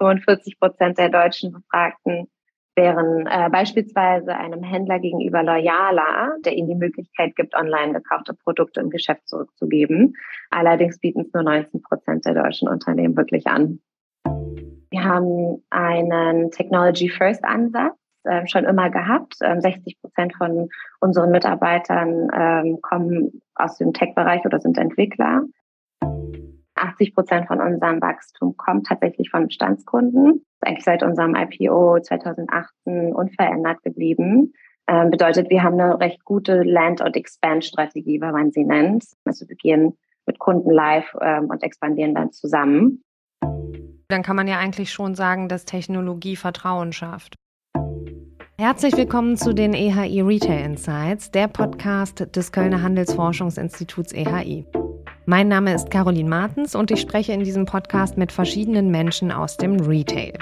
45 Prozent der deutschen Befragten wären äh, beispielsweise einem Händler gegenüber loyaler, der ihnen die Möglichkeit gibt, online gekaufte Produkte im Geschäft zurückzugeben. Allerdings bieten es nur 19 Prozent der deutschen Unternehmen wirklich an. Wir haben einen Technology First Ansatz äh, schon immer gehabt. Ähm, 60 Prozent von unseren Mitarbeitern ähm, kommen aus dem Tech-Bereich oder sind Entwickler. 80 Prozent von unserem Wachstum kommt tatsächlich von Bestandskunden. Ist eigentlich seit unserem IPO 2018 unverändert geblieben. Ähm, bedeutet, wir haben eine recht gute Land- und Expand-Strategie, wenn man sie nennt. Also wir gehen mit Kunden live ähm, und expandieren dann zusammen. Dann kann man ja eigentlich schon sagen, dass Technologie Vertrauen schafft. Herzlich willkommen zu den EHI Retail Insights, der Podcast des Kölner Handelsforschungsinstituts EHI. Mein Name ist Caroline Martens und ich spreche in diesem Podcast mit verschiedenen Menschen aus dem Retail.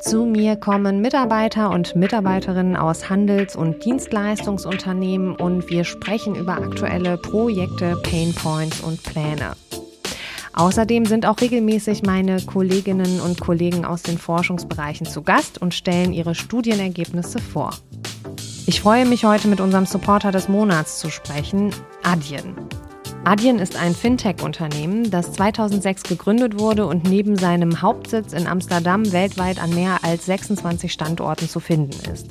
Zu mir kommen Mitarbeiter und Mitarbeiterinnen aus Handels- und Dienstleistungsunternehmen und wir sprechen über aktuelle Projekte, Painpoints und Pläne. Außerdem sind auch regelmäßig meine Kolleginnen und Kollegen aus den Forschungsbereichen zu Gast und stellen ihre Studienergebnisse vor. Ich freue mich heute mit unserem Supporter des Monats zu sprechen, Adyen. Adyen ist ein Fintech-Unternehmen, das 2006 gegründet wurde und neben seinem Hauptsitz in Amsterdam weltweit an mehr als 26 Standorten zu finden ist.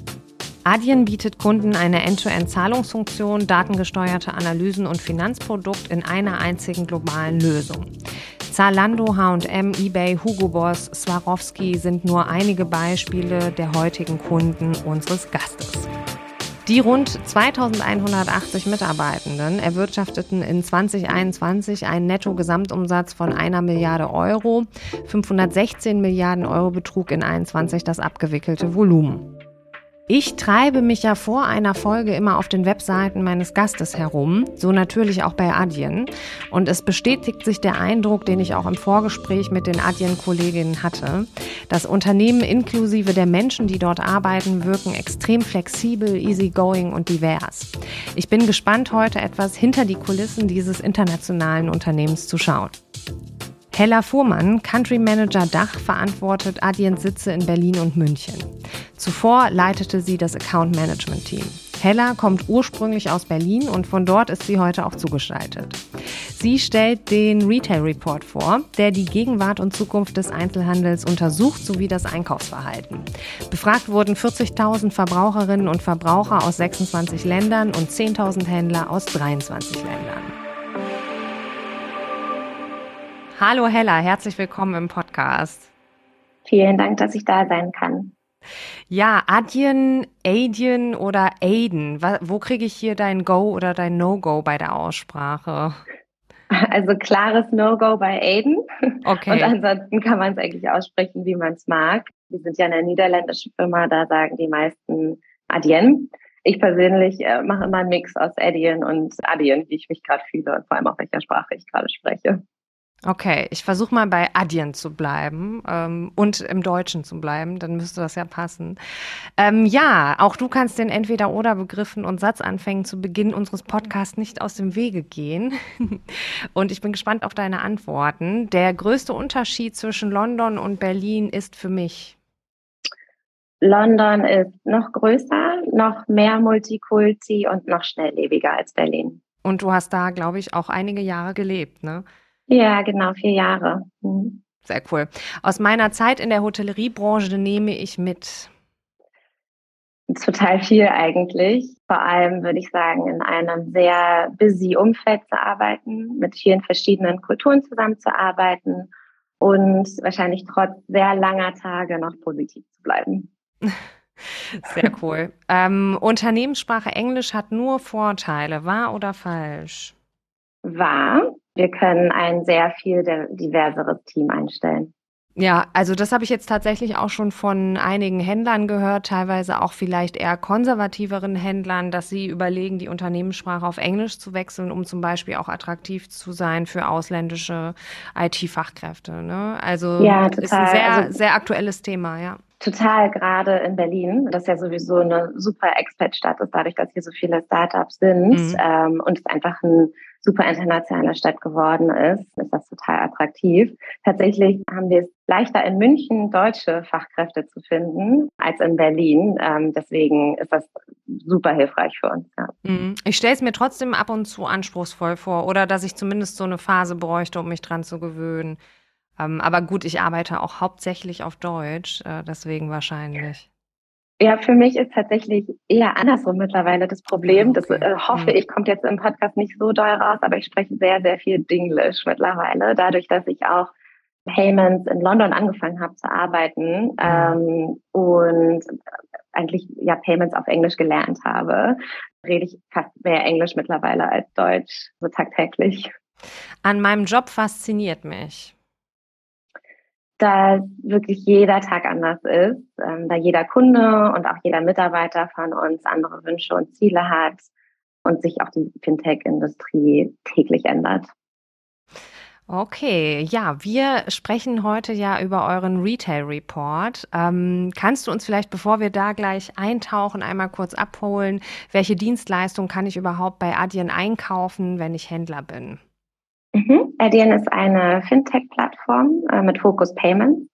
Adyen bietet Kunden eine End-to-End-Zahlungsfunktion, datengesteuerte Analysen und Finanzprodukt in einer einzigen globalen Lösung. Zalando, H&M, eBay, Hugo Boss, Swarovski sind nur einige Beispiele der heutigen Kunden unseres Gastes. Die rund 2180 Mitarbeitenden erwirtschafteten in 2021 einen Netto-Gesamtumsatz von einer Milliarde Euro. 516 Milliarden Euro betrug in 21 das abgewickelte Volumen. Ich treibe mich ja vor einer Folge immer auf den Webseiten meines Gastes herum, so natürlich auch bei Adyen. Und es bestätigt sich der Eindruck, den ich auch im Vorgespräch mit den Adyen-Kolleginnen hatte. Das Unternehmen inklusive der Menschen, die dort arbeiten, wirken extrem flexibel, easygoing und divers. Ich bin gespannt, heute etwas hinter die Kulissen dieses internationalen Unternehmens zu schauen. Hella Fuhrmann, Country Manager Dach, verantwortet Adiens Sitze in Berlin und München. Zuvor leitete sie das Account Management Team. Hella kommt ursprünglich aus Berlin und von dort ist sie heute auch zugeschaltet. Sie stellt den Retail Report vor, der die Gegenwart und Zukunft des Einzelhandels untersucht sowie das Einkaufsverhalten. Befragt wurden 40.000 Verbraucherinnen und Verbraucher aus 26 Ländern und 10.000 Händler aus 23 Ländern. Hallo Hella, herzlich willkommen im Podcast. Vielen Dank, dass ich da sein kann. Ja, Adyen, Adyen oder Aiden, wo kriege ich hier dein Go oder dein No-Go bei der Aussprache? Also klares No-Go bei Aiden. Okay. Und ansonsten kann man es eigentlich aussprechen, wie man es mag. Wir sind ja eine niederländische Firma, da sagen die meisten Adyen. Ich persönlich äh, mache immer einen Mix aus Adyen und Adyen, wie ich mich gerade fühle und vor allem auch welcher Sprache ich gerade spreche. Okay, ich versuche mal bei Adyen zu bleiben ähm, und im Deutschen zu bleiben, dann müsste das ja passen. Ähm, ja, auch du kannst den Entweder-Oder-Begriffen und Satzanfängen zu Beginn unseres Podcasts nicht aus dem Wege gehen. und ich bin gespannt auf deine Antworten. Der größte Unterschied zwischen London und Berlin ist für mich. London ist noch größer, noch mehr Multikulti und noch schnelllebiger als Berlin. Und du hast da, glaube ich, auch einige Jahre gelebt, ne? Ja, genau, vier Jahre. Mhm. Sehr cool. Aus meiner Zeit in der Hotelleriebranche nehme ich mit. Total viel eigentlich. Vor allem würde ich sagen, in einem sehr busy Umfeld zu arbeiten, mit vielen verschiedenen Kulturen zusammenzuarbeiten und wahrscheinlich trotz sehr langer Tage noch positiv zu bleiben. Sehr cool. ähm, Unternehmenssprache Englisch hat nur Vorteile, wahr oder falsch? Wahr. Wir können ein sehr viel diverseres Team einstellen. Ja, also das habe ich jetzt tatsächlich auch schon von einigen Händlern gehört, teilweise auch vielleicht eher konservativeren Händlern, dass sie überlegen, die Unternehmenssprache auf Englisch zu wechseln, um zum Beispiel auch attraktiv zu sein für ausländische IT-Fachkräfte. Ne? Also ja, total. ist ein sehr, also, sehr aktuelles Thema, ja. Total, gerade in Berlin, das ja sowieso eine super Expat-Stadt ist, dadurch, dass hier so viele Startups sind mhm. ähm, und es einfach ein super internationale Stadt geworden ist, ist das total attraktiv. Tatsächlich haben wir es leichter in München, deutsche Fachkräfte zu finden, als in Berlin. Ähm, deswegen ist das super hilfreich für uns. Ja. Mhm. Ich stelle es mir trotzdem ab und zu anspruchsvoll vor oder dass ich zumindest so eine Phase bräuchte, um mich dran zu gewöhnen. Ähm, aber gut, ich arbeite auch hauptsächlich auf Deutsch, äh, deswegen wahrscheinlich. Ja, für mich ist tatsächlich eher andersrum mittlerweile das Problem. Okay. Das äh, hoffe mhm. ich, kommt jetzt im Podcast nicht so doll raus, aber ich spreche sehr, sehr viel Dinglish mittlerweile. Dadurch, dass ich auch Payments in London angefangen habe zu arbeiten mhm. ähm, und eigentlich ja Payments auf Englisch gelernt habe, rede ich fast mehr Englisch mittlerweile als Deutsch, so tagtäglich. An meinem Job fasziniert mich dass wirklich jeder Tag anders ist, ähm, da jeder Kunde und auch jeder Mitarbeiter von uns andere Wünsche und Ziele hat und sich auch die Fintech-Industrie täglich ändert. Okay, ja, wir sprechen heute ja über euren Retail Report. Ähm, kannst du uns vielleicht, bevor wir da gleich eintauchen, einmal kurz abholen, welche Dienstleistung kann ich überhaupt bei Adyen einkaufen, wenn ich Händler bin? Adyen ist eine Fintech-Plattform äh, mit Fokus Payments.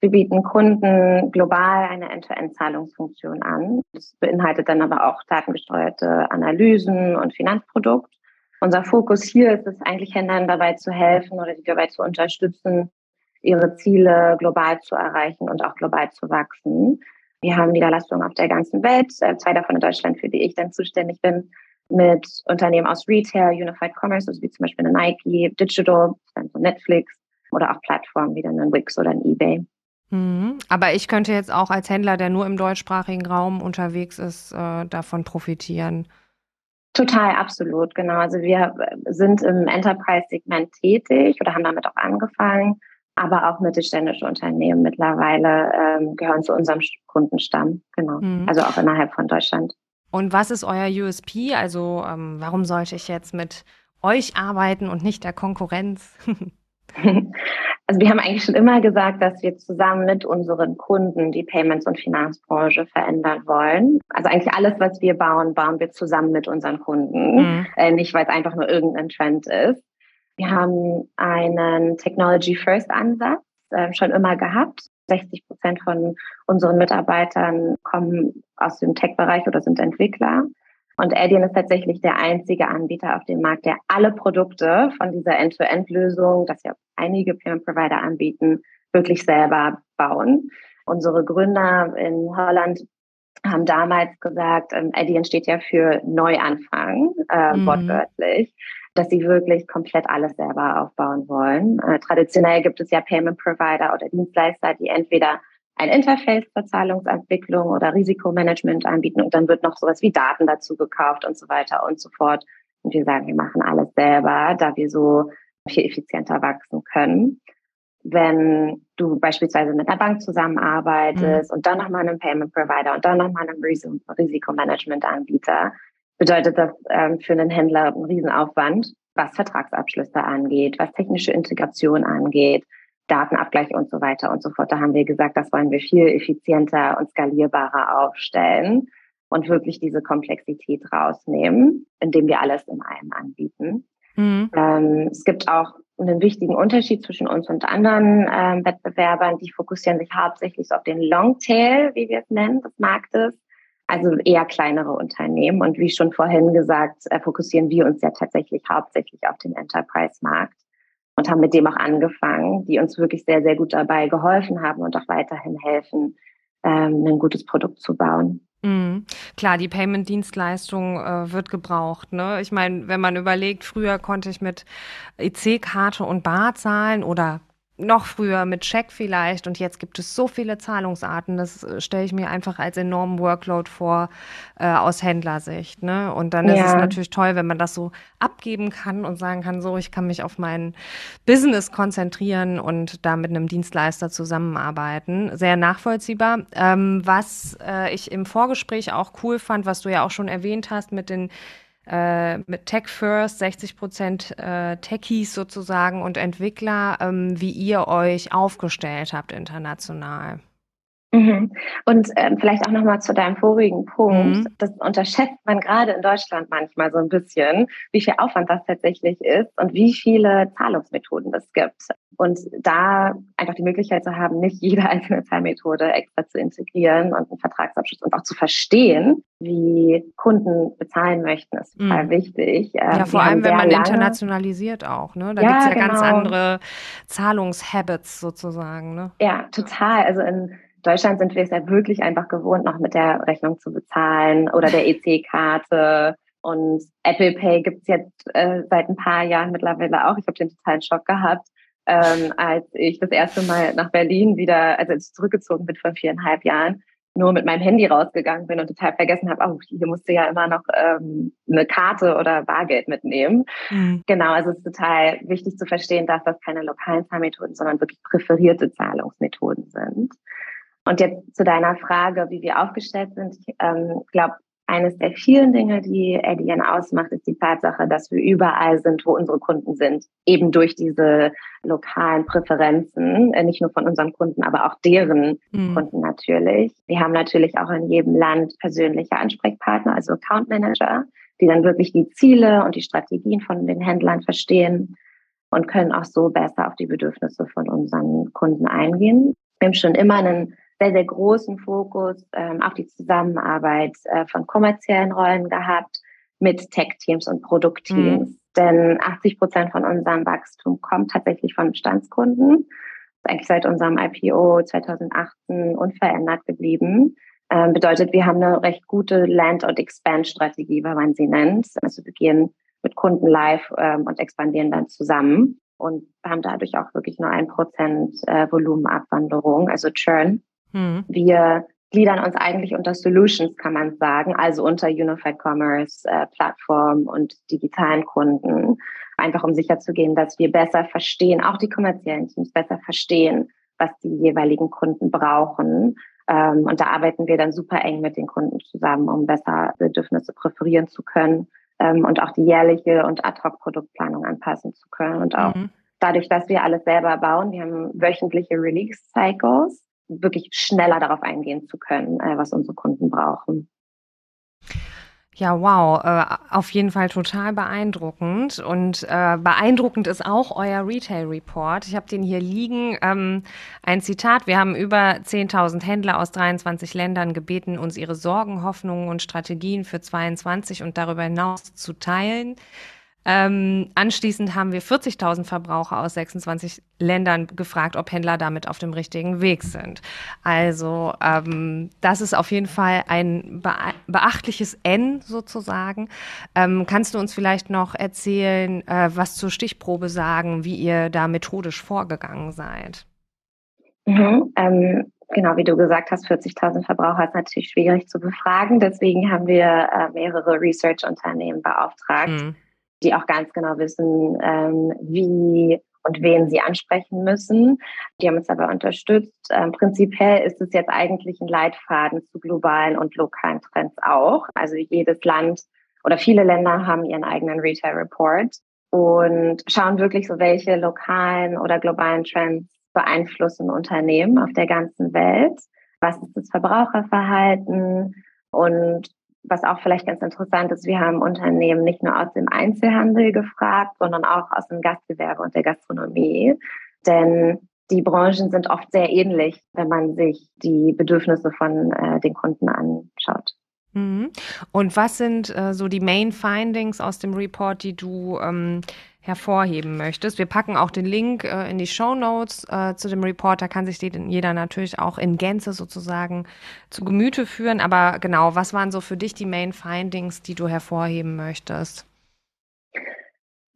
Wir bieten Kunden global eine End-to-End-Zahlungsfunktion an. Das beinhaltet dann aber auch datengesteuerte Analysen und Finanzprodukt. Unser Fokus hier ist es eigentlich Händlern dabei zu helfen oder die dabei zu unterstützen, ihre Ziele global zu erreichen und auch global zu wachsen. Wir haben Niederlassungen auf der ganzen Welt, äh, zwei davon in Deutschland, für die ich dann zuständig bin, mit Unternehmen aus Retail, Unified Commerce, also wie zum Beispiel eine Nike, Digital, dann so Netflix oder auch Plattformen wie dann ein Wix oder ein eBay. Mhm. Aber ich könnte jetzt auch als Händler, der nur im deutschsprachigen Raum unterwegs ist, äh, davon profitieren. Total, absolut, genau. Also wir sind im Enterprise-Segment tätig oder haben damit auch angefangen, aber auch mittelständische Unternehmen mittlerweile ähm, gehören zu unserem Kundenstamm, genau. Mhm. Also auch innerhalb von Deutschland. Und was ist euer USP? Also ähm, warum sollte ich jetzt mit euch arbeiten und nicht der Konkurrenz? Also wir haben eigentlich schon immer gesagt, dass wir zusammen mit unseren Kunden die Payments- und Finanzbranche verändern wollen. Also eigentlich alles, was wir bauen, bauen wir zusammen mit unseren Kunden, mhm. äh, nicht weil es einfach nur irgendein Trend ist. Wir haben einen Technology-First-Ansatz äh, schon immer gehabt. 60 Prozent von unseren Mitarbeitern kommen aus dem Tech-Bereich oder sind Entwickler. Und Adyen ist tatsächlich der einzige Anbieter auf dem Markt, der alle Produkte von dieser End-to-End-Lösung, das ja einige Payment-Provider anbieten, wirklich selber bauen. Unsere Gründer in Holland haben damals gesagt, ähm, Adyen steht ja für Neuanfang, äh, mhm. Dass sie wirklich komplett alles selber aufbauen wollen. Äh, traditionell gibt es ja Payment Provider oder Dienstleister, die entweder ein Interface zur Zahlungsentwicklung oder Risikomanagement anbieten und dann wird noch sowas wie Daten dazu gekauft und so weiter und so fort. Und wir sagen, wir machen alles selber, da wir so viel effizienter wachsen können. Wenn du beispielsweise mit einer Bank zusammenarbeitest mhm. und dann nochmal einem Payment Provider und dann nochmal einem Risikomanagement-Anbieter, bedeutet das ähm, für einen Händler einen Riesenaufwand, was Vertragsabschlüsse angeht, was technische Integration angeht, Datenabgleich und so weiter und so fort. Da haben wir gesagt, das wollen wir viel effizienter und skalierbarer aufstellen und wirklich diese Komplexität rausnehmen, indem wir alles in einem anbieten. Mhm. Ähm, es gibt auch einen wichtigen Unterschied zwischen uns und anderen ähm, Wettbewerbern. Die fokussieren sich hauptsächlich auf den Longtail, wie wir es nennen, des Marktes also eher kleinere Unternehmen. Und wie schon vorhin gesagt, äh, fokussieren wir uns ja tatsächlich hauptsächlich auf den Enterprise-Markt und haben mit dem auch angefangen, die uns wirklich sehr, sehr gut dabei geholfen haben und auch weiterhin helfen, ähm, ein gutes Produkt zu bauen. Mhm. Klar, die Payment-Dienstleistung äh, wird gebraucht. Ne? Ich meine, wenn man überlegt, früher konnte ich mit EC-Karte und Bar zahlen oder noch früher mit Scheck vielleicht und jetzt gibt es so viele Zahlungsarten, das äh, stelle ich mir einfach als enormen Workload vor äh, aus Händlersicht. Ne? Und dann ja. ist es natürlich toll, wenn man das so abgeben kann und sagen kann, so, ich kann mich auf mein Business konzentrieren und da mit einem Dienstleister zusammenarbeiten. Sehr nachvollziehbar. Ähm, was äh, ich im Vorgespräch auch cool fand, was du ja auch schon erwähnt hast mit den äh, mit Tech First, 60 Prozent äh, Techies sozusagen und Entwickler, ähm, wie ihr euch aufgestellt habt international. Mhm. Und ähm, vielleicht auch nochmal zu deinem vorigen Punkt. Mhm. Das unterschätzt man gerade in Deutschland manchmal so ein bisschen, wie viel Aufwand das tatsächlich ist und wie viele Zahlungsmethoden es gibt. Und da einfach die Möglichkeit zu haben, nicht jede einzelne Zahlmethode extra zu integrieren und einen Vertragsabschluss und auch zu verstehen, wie Kunden bezahlen möchten, ist total mhm. wichtig. Ja, ähm, vor allem, wenn man internationalisiert auch. Ne? Da ja, gibt es ja genau. ganz andere Zahlungshabits sozusagen. Ne? Ja, total. Also in Deutschland sind wir es ja wirklich einfach gewohnt, noch mit der Rechnung zu bezahlen oder der EC-Karte. Und Apple Pay gibt's jetzt äh, seit ein paar Jahren mittlerweile auch. Ich habe den totalen Schock gehabt, ähm, als ich das erste Mal nach Berlin wieder, also als ich zurückgezogen bin vor viereinhalb Jahren, nur mit meinem Handy rausgegangen bin und total vergessen habe, oh, hier musste ja immer noch ähm, eine Karte oder Bargeld mitnehmen. Mhm. Genau, also es ist total wichtig zu verstehen, dass das keine lokalen Zahlmethoden, sondern wirklich präferierte Zahlungsmethoden sind. Und jetzt zu deiner Frage, wie wir aufgestellt sind. Ich ähm, glaube, eines der vielen Dinge, die Adyen ausmacht, ist die Tatsache, dass wir überall sind, wo unsere Kunden sind. Eben durch diese lokalen Präferenzen, äh, nicht nur von unseren Kunden, aber auch deren mhm. Kunden natürlich. Wir haben natürlich auch in jedem Land persönliche Ansprechpartner, also Account Manager, die dann wirklich die Ziele und die Strategien von den Händlern verstehen und können auch so besser auf die Bedürfnisse von unseren Kunden eingehen. Wir haben schon immer einen sehr, sehr großen Fokus ähm, auf die Zusammenarbeit äh, von kommerziellen Rollen gehabt mit Tech-Teams und Produktteams. Mhm. Denn 80 Prozent von unserem Wachstum kommt tatsächlich von Bestandskunden. Das ist eigentlich seit unserem IPO 2018 unverändert geblieben. Ähm, bedeutet, wir haben eine recht gute Land- und Expand-Strategie, wie man sie nennt. Also wir gehen mit Kunden live ähm, und expandieren dann zusammen und haben dadurch auch wirklich nur ein Prozent äh, Volumenabwanderung, also Churn. Mhm. Wir gliedern uns eigentlich unter Solutions, kann man sagen, also unter Unified Commerce, äh, Plattform und digitalen Kunden, einfach um sicherzugehen, dass wir besser verstehen, auch die kommerziellen Teams besser verstehen, was die jeweiligen Kunden brauchen. Ähm, und da arbeiten wir dann super eng mit den Kunden zusammen, um besser Bedürfnisse präferieren zu können ähm, und auch die jährliche und Ad-Hoc-Produktplanung anpassen zu können. Und auch mhm. dadurch, dass wir alles selber bauen, wir haben wöchentliche Release-Cycles, wirklich schneller darauf eingehen zu können, äh, was unsere Kunden brauchen. Ja, wow, äh, auf jeden Fall total beeindruckend. Und äh, beeindruckend ist auch euer Retail Report. Ich habe den hier liegen. Ähm, ein Zitat, wir haben über 10.000 Händler aus 23 Ländern gebeten, uns ihre Sorgen, Hoffnungen und Strategien für 22 und darüber hinaus zu teilen. Ähm, anschließend haben wir 40.000 Verbraucher aus 26 Ländern gefragt, ob Händler damit auf dem richtigen Weg sind. Also ähm, das ist auf jeden Fall ein beachtliches N sozusagen. Ähm, kannst du uns vielleicht noch erzählen, äh, was zur Stichprobe sagen, wie ihr da methodisch vorgegangen seid? Mhm, ähm, genau, wie du gesagt hast, 40.000 Verbraucher ist natürlich schwierig zu befragen. Deswegen haben wir äh, mehrere Research-Unternehmen beauftragt. Mhm die auch ganz genau wissen, ähm, wie und wen sie ansprechen müssen. Die haben uns dabei unterstützt. Ähm, prinzipiell ist es jetzt eigentlich ein Leitfaden zu globalen und lokalen Trends auch. Also jedes Land oder viele Länder haben ihren eigenen Retail Report und schauen wirklich so, welche lokalen oder globalen Trends beeinflussen Unternehmen auf der ganzen Welt. Was ist das Verbraucherverhalten? Und was auch vielleicht ganz interessant ist, wir haben Unternehmen nicht nur aus dem Einzelhandel gefragt, sondern auch aus dem Gastgewerbe und der Gastronomie. Denn die Branchen sind oft sehr ähnlich, wenn man sich die Bedürfnisse von äh, den Kunden anschaut. Mhm. Und was sind äh, so die Main Findings aus dem Report, die du ähm, hervorheben möchtest. Wir packen auch den Link äh, in die Show Notes äh, zu dem Report. Da kann sich den jeder natürlich auch in Gänze sozusagen zu Gemüte führen. Aber genau, was waren so für dich die Main Findings, die du hervorheben möchtest?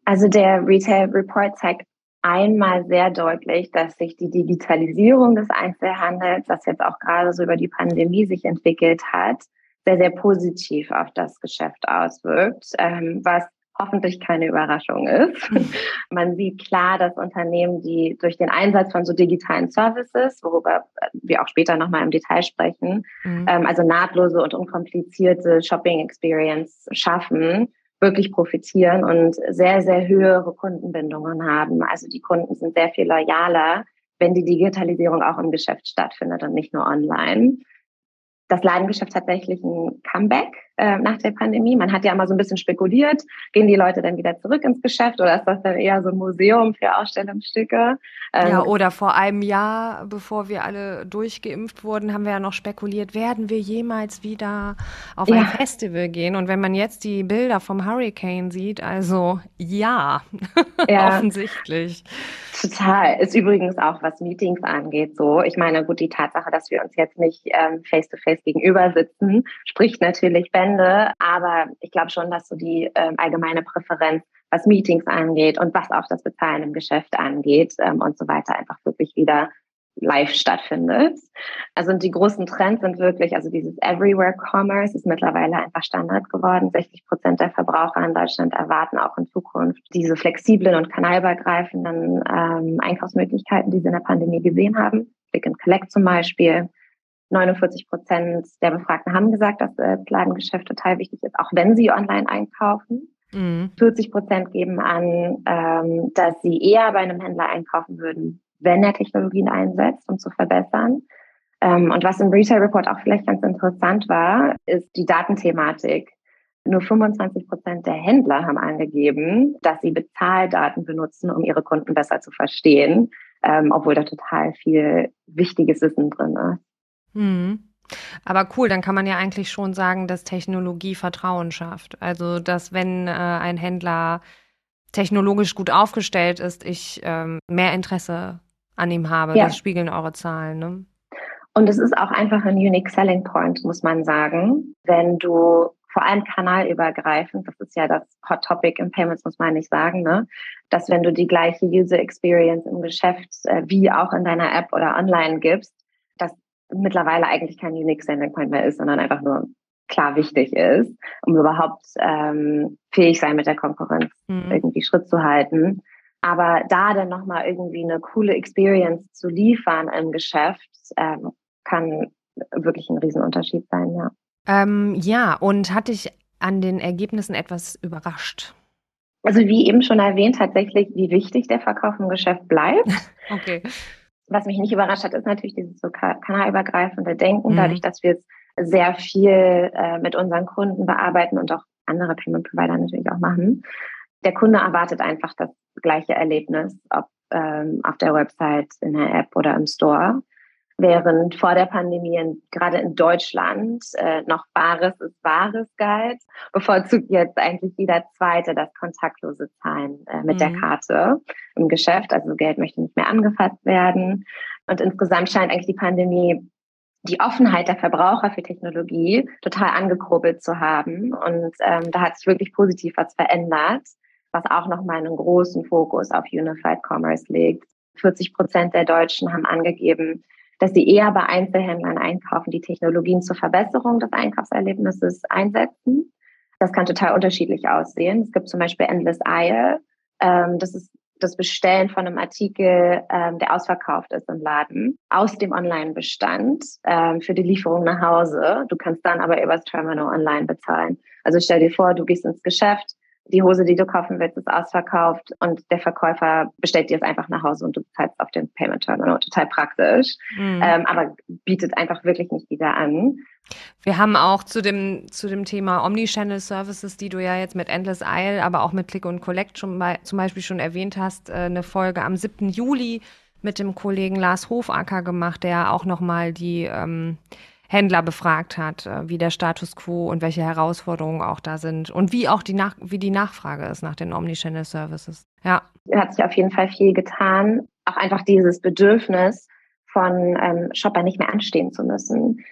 Also der Retail Report zeigt einmal sehr deutlich, dass sich die Digitalisierung des Einzelhandels, das jetzt auch gerade so über die Pandemie sich entwickelt hat, sehr, sehr positiv auf das Geschäft auswirkt, ähm, was hoffentlich keine Überraschung ist. Mhm. Man sieht klar, dass Unternehmen, die durch den Einsatz von so digitalen Services, worüber wir auch später nochmal im Detail sprechen, mhm. ähm, also nahtlose und unkomplizierte Shopping Experience schaffen, wirklich profitieren und sehr, sehr höhere Kundenbindungen haben. Also die Kunden sind sehr viel loyaler, wenn die Digitalisierung auch im Geschäft stattfindet und nicht nur online. Das Ladengeschäft tatsächlich ein Comeback äh, nach der Pandemie. Man hat ja immer so ein bisschen spekuliert, gehen die Leute dann wieder zurück ins Geschäft oder ist das dann eher so ein Museum für Ausstellungsstücke? Ähm, ja, oder vor einem Jahr, bevor wir alle durchgeimpft wurden, haben wir ja noch spekuliert, werden wir jemals wieder auf ja. ein Festival gehen? Und wenn man jetzt die Bilder vom Hurricane sieht, also ja, ja. offensichtlich. Total. Ist übrigens auch, was Meetings angeht, so. Ich meine, gut, die Tatsache, dass wir uns jetzt nicht ähm, face-to-face -face gegenüber sitzen, spricht natürlich Ben Ende. Aber ich glaube schon, dass so die ähm, allgemeine Präferenz, was Meetings angeht und was auch das Bezahlen im Geschäft angeht ähm, und so weiter, einfach wirklich wieder live stattfindet. Also die großen Trends sind wirklich, also dieses Everywhere Commerce ist mittlerweile einfach Standard geworden. 60 Prozent der Verbraucher in Deutschland erwarten auch in Zukunft diese flexiblen und kanalübergreifenden ähm, Einkaufsmöglichkeiten, die sie in der Pandemie gesehen haben. Click and Collect zum Beispiel. 49 Prozent der Befragten haben gesagt, dass das Ladengeschäft total wichtig ist, auch wenn sie online einkaufen. Mhm. 40 Prozent geben an, ähm, dass sie eher bei einem Händler einkaufen würden, wenn er Technologien einsetzt, um zu verbessern. Ähm, und was im Retail Report auch vielleicht ganz interessant war, ist die Datenthematik. Nur 25 Prozent der Händler haben angegeben, dass sie Bezahldaten benutzen, um ihre Kunden besser zu verstehen, ähm, obwohl da total viel wichtiges Wissen drin ist. Mhm. Aber cool, dann kann man ja eigentlich schon sagen, dass Technologie Vertrauen schafft. Also, dass wenn äh, ein Händler technologisch gut aufgestellt ist, ich ähm, mehr Interesse an ihm habe. Ja. Das spiegeln eure Zahlen. Ne? Und es ist auch einfach ein Unique Selling Point, muss man sagen. Wenn du vor allem kanalübergreifend, das ist ja das Hot Topic im Payments, muss man nicht sagen, ne? dass wenn du die gleiche User Experience im Geschäft äh, wie auch in deiner App oder online gibst, mittlerweile eigentlich kein Unique Selling Point mehr ist, sondern einfach nur klar wichtig ist, um überhaupt ähm, fähig sein mit der Konkurrenz mhm. irgendwie Schritt zu halten. Aber da dann nochmal irgendwie eine coole Experience zu liefern im Geschäft, ähm, kann wirklich ein Riesenunterschied sein, ja. Ähm, ja, und hat dich an den Ergebnissen etwas überrascht? Also wie eben schon erwähnt, tatsächlich, wie wichtig der Verkauf im Geschäft bleibt. okay was mich nicht überrascht hat, ist natürlich dieses so kanalübergreifende Denken, mhm. dadurch, dass wir es sehr viel äh, mit unseren Kunden bearbeiten und auch andere Payment Provider natürlich auch machen. Der Kunde erwartet einfach das gleiche Erlebnis, ob ähm, auf der Website, in der App oder im Store während vor der Pandemie in, gerade in Deutschland äh, noch Bares ist Bares galt, bevorzugt jetzt eigentlich jeder Zweite das kontaktlose Zahlen äh, mit mhm. der Karte im Geschäft. Also Geld möchte nicht mehr angefasst werden. Und insgesamt scheint eigentlich die Pandemie die Offenheit der Verbraucher für Technologie total angekurbelt zu haben. Und ähm, da hat sich wirklich positiv was verändert, was auch nochmal einen großen Fokus auf Unified Commerce legt. 40 Prozent der Deutschen haben angegeben, dass sie eher bei Einzelhändlern einkaufen, die Technologien zur Verbesserung des Einkaufserlebnisses einsetzen. Das kann total unterschiedlich aussehen. Es gibt zum Beispiel Endless Aisle. Ähm, das ist das Bestellen von einem Artikel, ähm, der ausverkauft ist im Laden, aus dem Online-Bestand ähm, für die Lieferung nach Hause. Du kannst dann aber übers Terminal online bezahlen. Also stell dir vor, du gehst ins Geschäft, die Hose, die du kaufen willst, ist ausverkauft und der Verkäufer bestellt dir es einfach nach Hause und du bezahlst auf dem Payment Terminal. Total praktisch, mhm. ähm, aber bietet einfach wirklich nicht wieder an. Wir haben auch zu dem, zu dem Thema Omnichannel Services, die du ja jetzt mit Endless Isle, aber auch mit Click und Collect schon mal, zum Beispiel schon erwähnt hast, äh, eine Folge am 7. Juli mit dem Kollegen Lars Hofacker gemacht, der auch nochmal die ähm, Händler befragt hat, äh, wie der Status quo und welche Herausforderungen auch da sind und wie auch die, Nach wie die Nachfrage ist nach den Omnichannel Services. Ja. Hat sich auf jeden Fall viel getan. Auch einfach dieses Bedürfnis von ähm, Shopper nicht mehr anstehen zu müssen.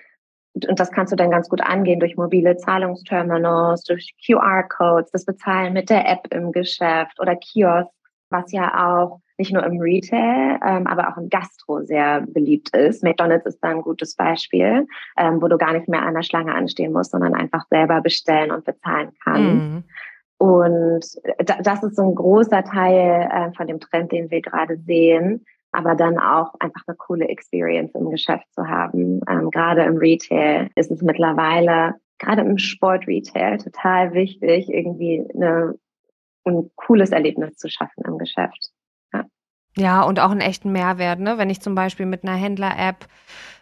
Und das kannst du dann ganz gut angehen durch mobile Zahlungsterminals, durch QR-Codes, das Bezahlen mit der App im Geschäft oder Kiosk, was ja auch nicht nur im Retail, ähm, aber auch im Gastro sehr beliebt ist. McDonald's ist da ein gutes Beispiel, ähm, wo du gar nicht mehr an der Schlange anstehen musst, sondern einfach selber bestellen und bezahlen kannst. Mhm. Und das ist so ein großer Teil äh, von dem Trend, den wir gerade sehen. Aber dann auch einfach eine coole Experience im Geschäft zu haben. Ähm, gerade im Retail ist es mittlerweile, gerade im Sportretail, total wichtig, irgendwie eine, ein cooles Erlebnis zu schaffen im Geschäft. Ja, und auch einen echten Mehrwert, ne? Wenn ich zum Beispiel mit einer Händler-App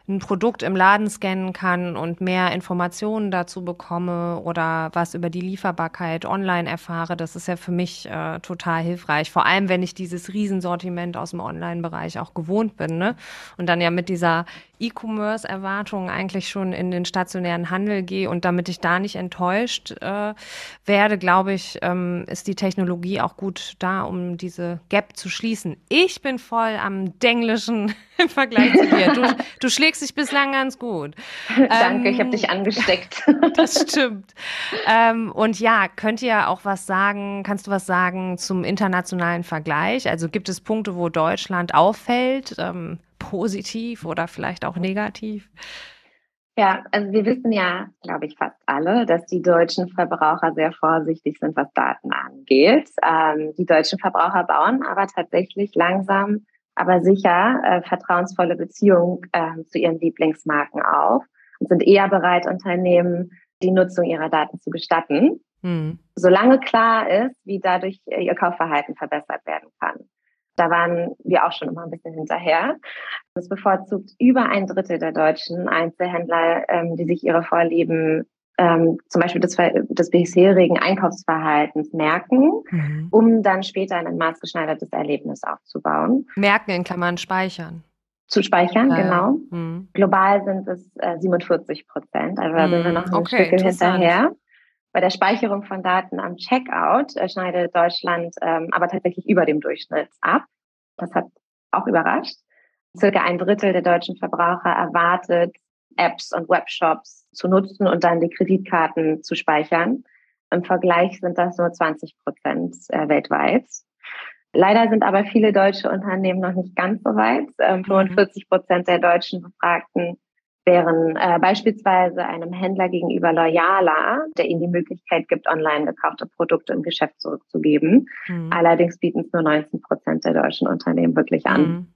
ein Produkt im Laden scannen kann und mehr Informationen dazu bekomme oder was über die Lieferbarkeit online erfahre, das ist ja für mich äh, total hilfreich. Vor allem, wenn ich dieses Riesensortiment aus dem Online-Bereich auch gewohnt bin. Ne? Und dann ja mit dieser E-Commerce-Erwartung eigentlich schon in den stationären Handel gehe und damit ich da nicht enttäuscht äh, werde, glaube ich, ähm, ist die Technologie auch gut da, um diese Gap zu schließen. Ich bin voll am Denglischen im Vergleich zu dir. Du, du schlägst dich bislang ganz gut. Danke, ähm, ich habe dich angesteckt. das stimmt. Ähm, und ja, könnt ihr auch was sagen, kannst du was sagen zum internationalen Vergleich? Also gibt es Punkte, wo Deutschland auffällt? Ähm, positiv oder vielleicht auch negativ? Ja, also wir wissen ja, glaube ich, fast alle, dass die deutschen Verbraucher sehr vorsichtig sind, was Daten angeht. Ähm, die deutschen Verbraucher bauen aber tatsächlich langsam, aber sicher äh, vertrauensvolle Beziehungen äh, zu ihren Lieblingsmarken auf und sind eher bereit, Unternehmen die Nutzung ihrer Daten zu gestatten, hm. solange klar ist, wie dadurch ihr Kaufverhalten verbessert werden kann. Da waren wir auch schon immer ein bisschen hinterher. Es bevorzugt über ein Drittel der deutschen Einzelhändler, ähm, die sich ihre Vorlieben ähm, zum Beispiel des, des bisherigen Einkaufsverhaltens merken, mhm. um dann später ein maßgeschneidertes Erlebnis aufzubauen. Merken in Klammern speichern. Zu speichern, ja, genau. Mhm. Global sind es äh, 47 Prozent, also da sind wir noch ein okay, Stück hinterher. Bei der Speicherung von Daten am Checkout äh, schneidet Deutschland ähm, aber tatsächlich über dem Durchschnitt ab. Das hat auch überrascht. Circa ein Drittel der deutschen Verbraucher erwartet, Apps und Webshops zu nutzen und dann die Kreditkarten zu speichern. Im Vergleich sind das nur 20 Prozent äh, weltweit. Leider sind aber viele deutsche Unternehmen noch nicht ganz so weit. Ähm, 45 mhm. Prozent der deutschen Befragten wären äh, beispielsweise einem Händler gegenüber loyaler, der ihnen die Möglichkeit gibt, online gekaufte Produkte im Geschäft zurückzugeben. Mhm. Allerdings bieten es nur 19 Prozent der deutschen Unternehmen wirklich an. Mhm.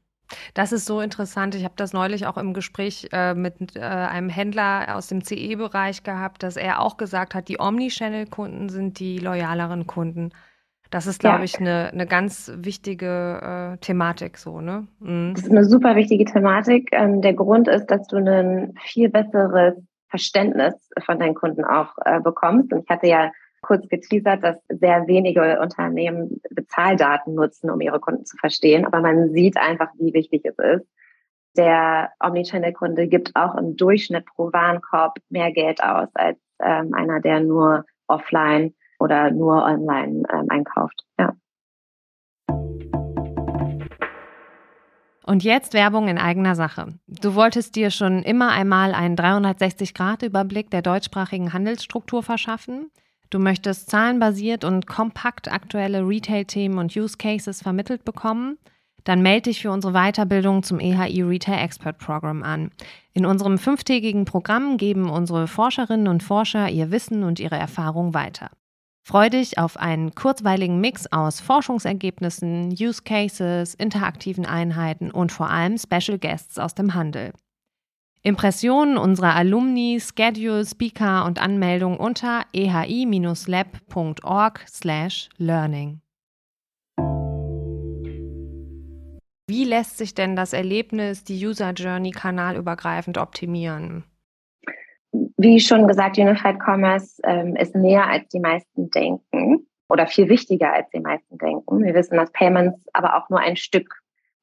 Das ist so interessant. Ich habe das neulich auch im Gespräch äh, mit äh, einem Händler aus dem CE-Bereich gehabt, dass er auch gesagt hat, die Omnichannel-Kunden sind die loyaleren Kunden. Das ist, glaube ja. ich, eine, eine ganz wichtige äh, Thematik so, ne? Mhm. Das ist eine super wichtige Thematik. Ähm, der Grund ist, dass du ein viel besseres Verständnis von deinen Kunden auch äh, bekommst. Und ich hatte ja kurz geteasert, dass sehr wenige Unternehmen Bezahldaten nutzen, um ihre Kunden zu verstehen. Aber man sieht einfach, wie wichtig es ist. Der Omnichannel-Kunde gibt auch im Durchschnitt pro Warenkorb mehr Geld aus als ähm, einer, der nur offline oder nur online ähm, einkauft. Ja. Und jetzt Werbung in eigener Sache. Du wolltest dir schon immer einmal einen 360-Grad-Überblick der deutschsprachigen Handelsstruktur verschaffen. Du möchtest zahlenbasiert und kompakt aktuelle Retail-Themen und Use Cases vermittelt bekommen dann melde dich für unsere Weiterbildung zum EHI Retail Expert Program an. In unserem fünftägigen Programm geben unsere Forscherinnen und Forscher ihr Wissen und ihre Erfahrung weiter. Freu dich auf einen kurzweiligen Mix aus Forschungsergebnissen, Use Cases, interaktiven Einheiten und vor allem Special Guests aus dem Handel. Impressionen unserer Alumni, Schedule, Speaker und Anmeldung unter ehi-lab.org/learning. Wie lässt sich denn das Erlebnis, die User Journey kanalübergreifend optimieren? Wie schon gesagt, Unified Commerce ähm, ist näher als die meisten denken oder viel wichtiger als die meisten denken. Wir wissen, dass Payments aber auch nur ein Stück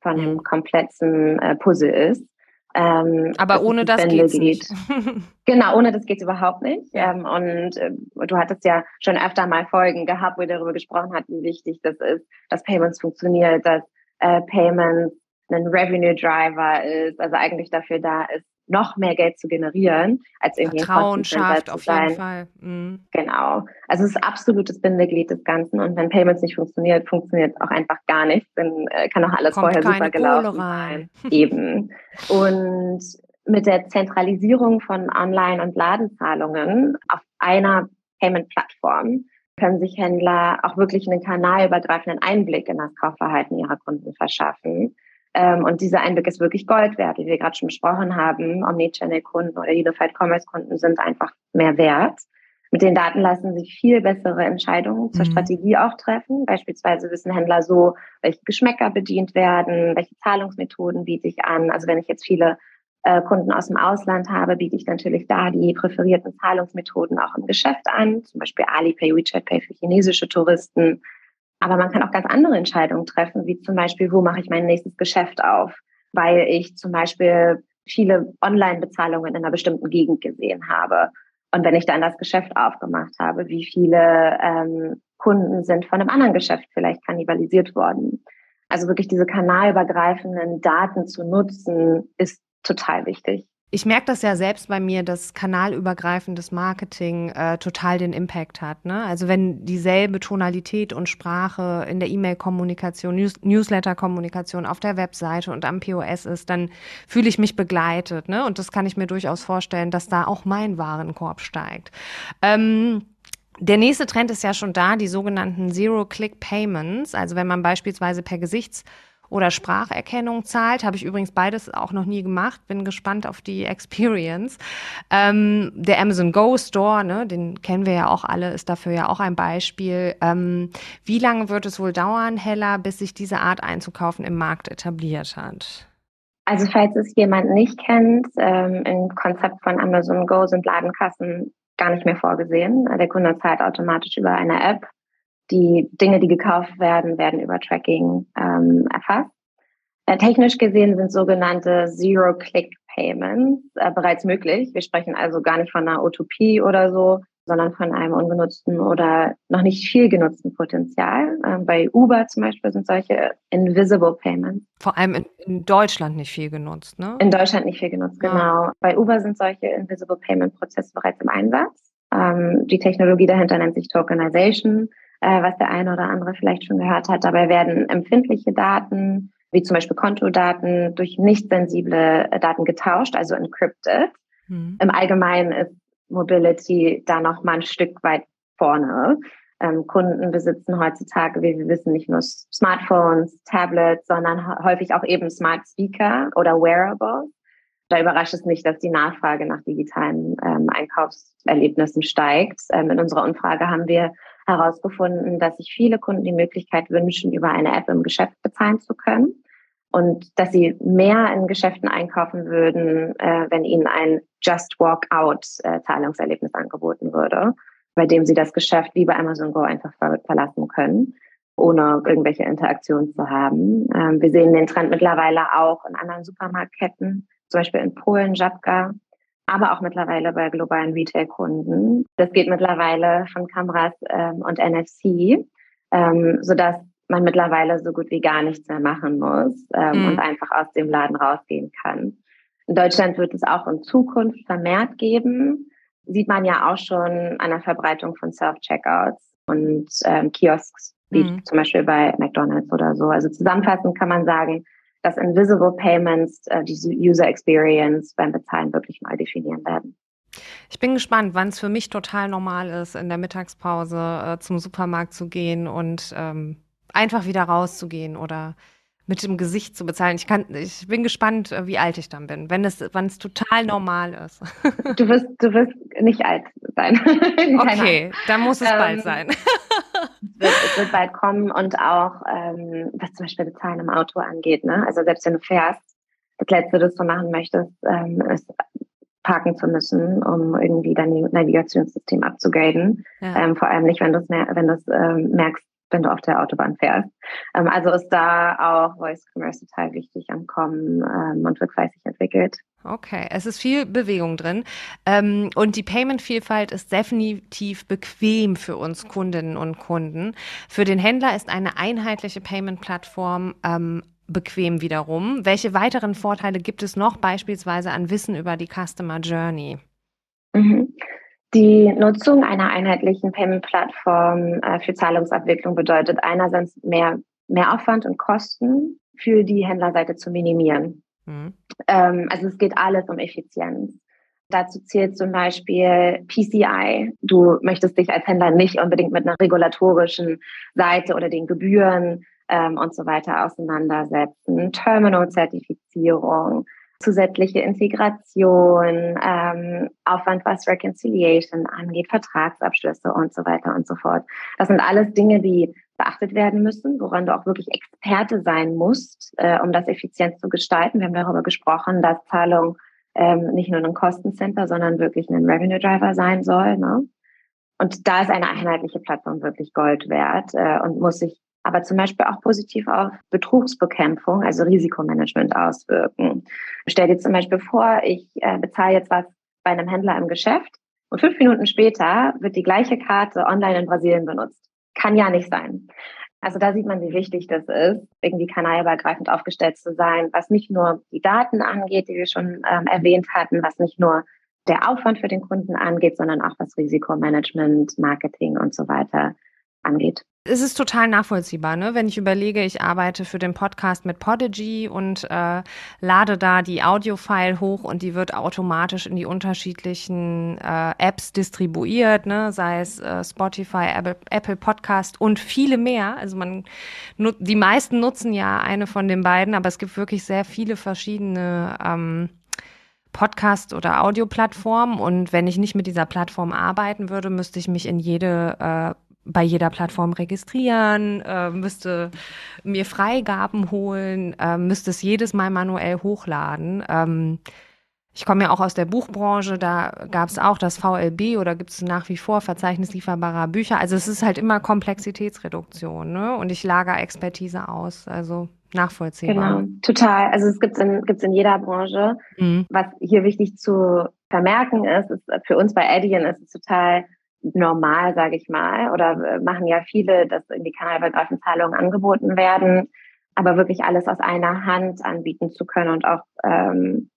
von dem mhm. kompletten äh, Puzzle ist. Ähm, aber ohne das geht's geht. nicht. genau, ohne das geht's überhaupt nicht. Ähm, und äh, du hattest ja schon öfter mal Folgen gehabt, wo ihr darüber gesprochen hat, wie wichtig das ist, dass Payments funktioniert, dass äh, Payments ein Revenue Driver ist, also eigentlich dafür da ist, noch mehr Geld zu generieren, als irgendwie Vertrauen schafft auf jeden Fall. Mhm. Genau. Also es ist absolutes Bindeglied des Ganzen und wenn Payments nicht funktioniert, funktioniert auch einfach gar nichts, dann äh, kann auch alles Kommt vorher super gelaufen sein. Eben. Und mit der Zentralisierung von Online- und Ladenzahlungen auf einer Payment-Plattform können sich Händler auch wirklich einen kanalübergreifenden Einblick in das Kaufverhalten ihrer Kunden verschaffen ähm, und dieser Einblick ist wirklich Gold wert, wie wir gerade schon besprochen haben. Omnichannel-Kunden oder Unified Commerce-Kunden sind einfach mehr wert. Mit den Daten lassen sich viel bessere Entscheidungen zur mhm. Strategie auch treffen. Beispielsweise wissen Händler so, welche Geschmäcker bedient werden, welche Zahlungsmethoden biete ich an. Also wenn ich jetzt viele äh, Kunden aus dem Ausland habe, biete ich natürlich da die präferierten Zahlungsmethoden auch im Geschäft an, zum Beispiel Alipay, WeChat Pay für chinesische Touristen. Aber man kann auch ganz andere Entscheidungen treffen, wie zum Beispiel, wo mache ich mein nächstes Geschäft auf, weil ich zum Beispiel viele Online-Bezahlungen in einer bestimmten Gegend gesehen habe. Und wenn ich dann das Geschäft aufgemacht habe, wie viele ähm, Kunden sind von einem anderen Geschäft vielleicht kannibalisiert worden. Also wirklich diese kanalübergreifenden Daten zu nutzen, ist total wichtig. Ich merke das ja selbst bei mir, dass kanalübergreifendes Marketing äh, total den Impact hat. Ne? Also wenn dieselbe Tonalität und Sprache in der E-Mail-Kommunikation, News Newsletter-Kommunikation auf der Webseite und am POS ist, dann fühle ich mich begleitet. Ne? Und das kann ich mir durchaus vorstellen, dass da auch mein Warenkorb steigt. Ähm, der nächste Trend ist ja schon da, die sogenannten Zero-Click-Payments. Also wenn man beispielsweise per Gesichts oder Spracherkennung zahlt. Habe ich übrigens beides auch noch nie gemacht. Bin gespannt auf die Experience. Ähm, der Amazon Go Store, ne, den kennen wir ja auch alle, ist dafür ja auch ein Beispiel. Ähm, wie lange wird es wohl dauern, Hella, bis sich diese Art einzukaufen im Markt etabliert hat? Also falls es jemand nicht kennt, ähm, im Konzept von Amazon Go sind Ladenkassen gar nicht mehr vorgesehen. Der Kunde zahlt automatisch über eine App die Dinge, die gekauft werden, werden über Tracking ähm, erfasst. Äh, technisch gesehen sind sogenannte Zero-Click-Payments äh, bereits möglich. Wir sprechen also gar nicht von einer Utopie oder so, sondern von einem ungenutzten oder noch nicht viel genutzten Potenzial. Ähm, bei Uber zum Beispiel sind solche Invisible Payments. Vor allem in, in, Deutschland nicht viel genutzt, ne? In Deutschland nicht viel genutzt, ja. genau. Bei Uber sind solche Invisible Payment Prozesse bereits im Einsatz. Ähm, die Technologie dahinter nennt sich Tokenization äh, was der eine oder andere vielleicht schon gehört hat. Dabei werden empfindliche Daten, wie zum Beispiel Kontodaten, durch nicht sensible äh, Daten getauscht, also encrypted. Mhm. Im Allgemeinen ist Mobility da noch mal ein Stück weit vorne. Ähm, Kunden besitzen heutzutage, wie wir wissen, nicht nur Smartphones, Tablets, sondern häufig auch eben Smart Speaker oder Wearables. Da überrascht es nicht, dass die Nachfrage nach digitalen ähm, Einkaufserlebnissen steigt. Ähm, in unserer Umfrage haben wir herausgefunden, dass sich viele Kunden die Möglichkeit wünschen, über eine App im Geschäft bezahlen zu können und dass sie mehr in Geschäften einkaufen würden, äh, wenn ihnen ein Just Walk Out äh, Zahlungserlebnis angeboten würde, bei dem sie das Geschäft wie bei Amazon Go einfach ver verlassen können, ohne irgendwelche Interaktionen zu haben. Ähm, wir sehen den Trend mittlerweile auch in anderen Supermarktketten, zum Beispiel in Polen, Żabka, aber auch mittlerweile bei globalen Retail-Kunden. Das geht mittlerweile von Kameras ähm, und NFC, ähm, sodass man mittlerweile so gut wie gar nichts mehr machen muss ähm, mhm. und einfach aus dem Laden rausgehen kann. In Deutschland wird es auch in Zukunft vermehrt geben. Sieht man ja auch schon an der Verbreitung von Self-Checkouts und ähm, Kiosks, wie mhm. zum Beispiel bei McDonald's oder so. Also zusammenfassend kann man sagen, dass Invisible Payments äh, die User Experience beim Bezahlen wirklich neu definieren werden. Ich bin gespannt, wann es für mich total normal ist, in der Mittagspause äh, zum Supermarkt zu gehen und ähm, einfach wieder rauszugehen oder mit dem Gesicht zu bezahlen. Ich kann, ich bin gespannt, äh, wie alt ich dann bin, wenn es, wann es total normal ist. Du wirst, du wirst nicht alt sein. okay, dann muss es ähm, bald sein. es, wird, es wird bald kommen und auch, ähm, was zum Beispiel Bezahlen im Auto angeht, ne? Also selbst wenn du fährst, das Letzte, das du machen möchtest, ähm, ist parken zu müssen, um irgendwie dein Navigationssystem abzugraden. Ja. Ähm, vor allem nicht, wenn du es wenn ähm, merkst, wenn du auf der Autobahn fährst. Ähm, also ist da auch Voice Commerce total wichtig am Kommen ähm, und wird fleißig entwickelt. Okay, es ist viel Bewegung drin. Ähm, und die Payment-Vielfalt ist definitiv bequem für uns Kundinnen und Kunden. Für den Händler ist eine einheitliche Payment-Plattform ähm, bequem wiederum. Welche weiteren Vorteile gibt es noch beispielsweise an Wissen über die Customer Journey? Mhm. Die Nutzung einer einheitlichen Payment-Plattform äh, für Zahlungsabwicklung bedeutet einerseits mehr, mehr Aufwand und Kosten für die Händlerseite zu minimieren. Mhm. Ähm, also es geht alles um Effizienz. Dazu zählt zum Beispiel PCI. Du möchtest dich als Händler nicht unbedingt mit einer regulatorischen Seite oder den Gebühren ähm, und so weiter auseinandersetzen. Terminal-Zertifizierung, zusätzliche Integration, ähm, Aufwand, was Reconciliation angeht, Vertragsabschlüsse und so weiter und so fort. Das sind alles Dinge, die beachtet werden müssen, woran du auch wirklich Experte sein musst, äh, um das effizient zu gestalten. Wir haben darüber gesprochen, dass Zahlung ähm, nicht nur ein Kostencenter, sondern wirklich ein Revenue Driver sein soll. Ne? Und da ist eine einheitliche Plattform wirklich Gold wert äh, und muss sich aber zum Beispiel auch positiv auf Betrugsbekämpfung, also Risikomanagement auswirken. Stell dir zum Beispiel vor, ich äh, bezahle jetzt was bei einem Händler im Geschäft und fünf Minuten später wird die gleiche Karte online in Brasilien benutzt. Kann ja nicht sein. Also da sieht man, wie wichtig das ist, irgendwie kanalübergreifend aufgestellt zu sein, was nicht nur die Daten angeht, die wir schon ähm, erwähnt hatten, was nicht nur der Aufwand für den Kunden angeht, sondern auch was Risikomanagement, Marketing und so weiter angeht. Es ist total nachvollziehbar, ne? wenn ich überlege, ich arbeite für den Podcast mit Podigy und äh, lade da die Audiofile hoch und die wird automatisch in die unterschiedlichen äh, Apps distribuiert, ne? sei es äh, Spotify, Apple, Apple Podcast und viele mehr. Also man, die meisten nutzen ja eine von den beiden, aber es gibt wirklich sehr viele verschiedene ähm, Podcast- oder Audioplattformen. Und wenn ich nicht mit dieser Plattform arbeiten würde, müsste ich mich in jede äh, bei jeder Plattform registrieren, äh, müsste mir Freigaben holen, äh, müsste es jedes Mal manuell hochladen. Ähm, ich komme ja auch aus der Buchbranche, da gab es auch das VLB oder gibt es nach wie vor Verzeichnis lieferbarer Bücher. Also es ist halt immer Komplexitätsreduktion ne? und ich lager Expertise aus. Also nachvollziehbar. Genau, total. Also es gibt in, gibt's in jeder Branche. Mhm. Was hier wichtig zu vermerken ist, ist für uns bei Adyen ist es total normal, sage ich mal, oder äh, machen ja viele, dass in die kanalübergreifenden Zahlungen angeboten werden, aber wirklich alles aus einer Hand anbieten zu können und auch ähm,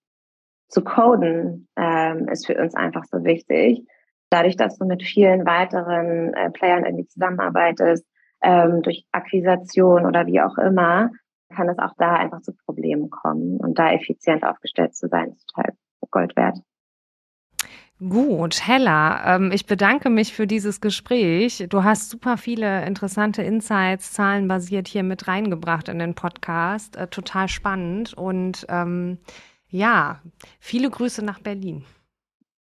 zu coden, ähm, ist für uns einfach so wichtig. Dadurch, dass du mit vielen weiteren äh, Playern irgendwie zusammenarbeitest, ähm, durch Akquisation oder wie auch immer, kann es auch da einfach zu Problemen kommen. Und da effizient aufgestellt zu sein, ist total Gold wert. Gut, Hella, ähm, ich bedanke mich für dieses Gespräch. Du hast super viele interessante Insights, zahlenbasiert hier mit reingebracht in den Podcast. Äh, total spannend und ähm, ja, viele Grüße nach Berlin.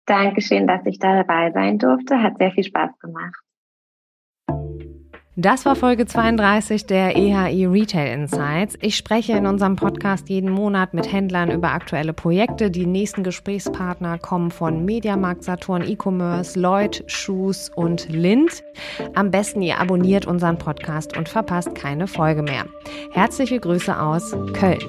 Dankeschön, dass ich da dabei sein durfte. Hat sehr viel Spaß gemacht. Das war Folge 32 der EHI Retail Insights. Ich spreche in unserem Podcast jeden Monat mit Händlern über aktuelle Projekte. Die nächsten Gesprächspartner kommen von Mediamarkt, Saturn, E-Commerce, Lloyd, Shoes und Lind. Am besten ihr abonniert unseren Podcast und verpasst keine Folge mehr. Herzliche Grüße aus Köln.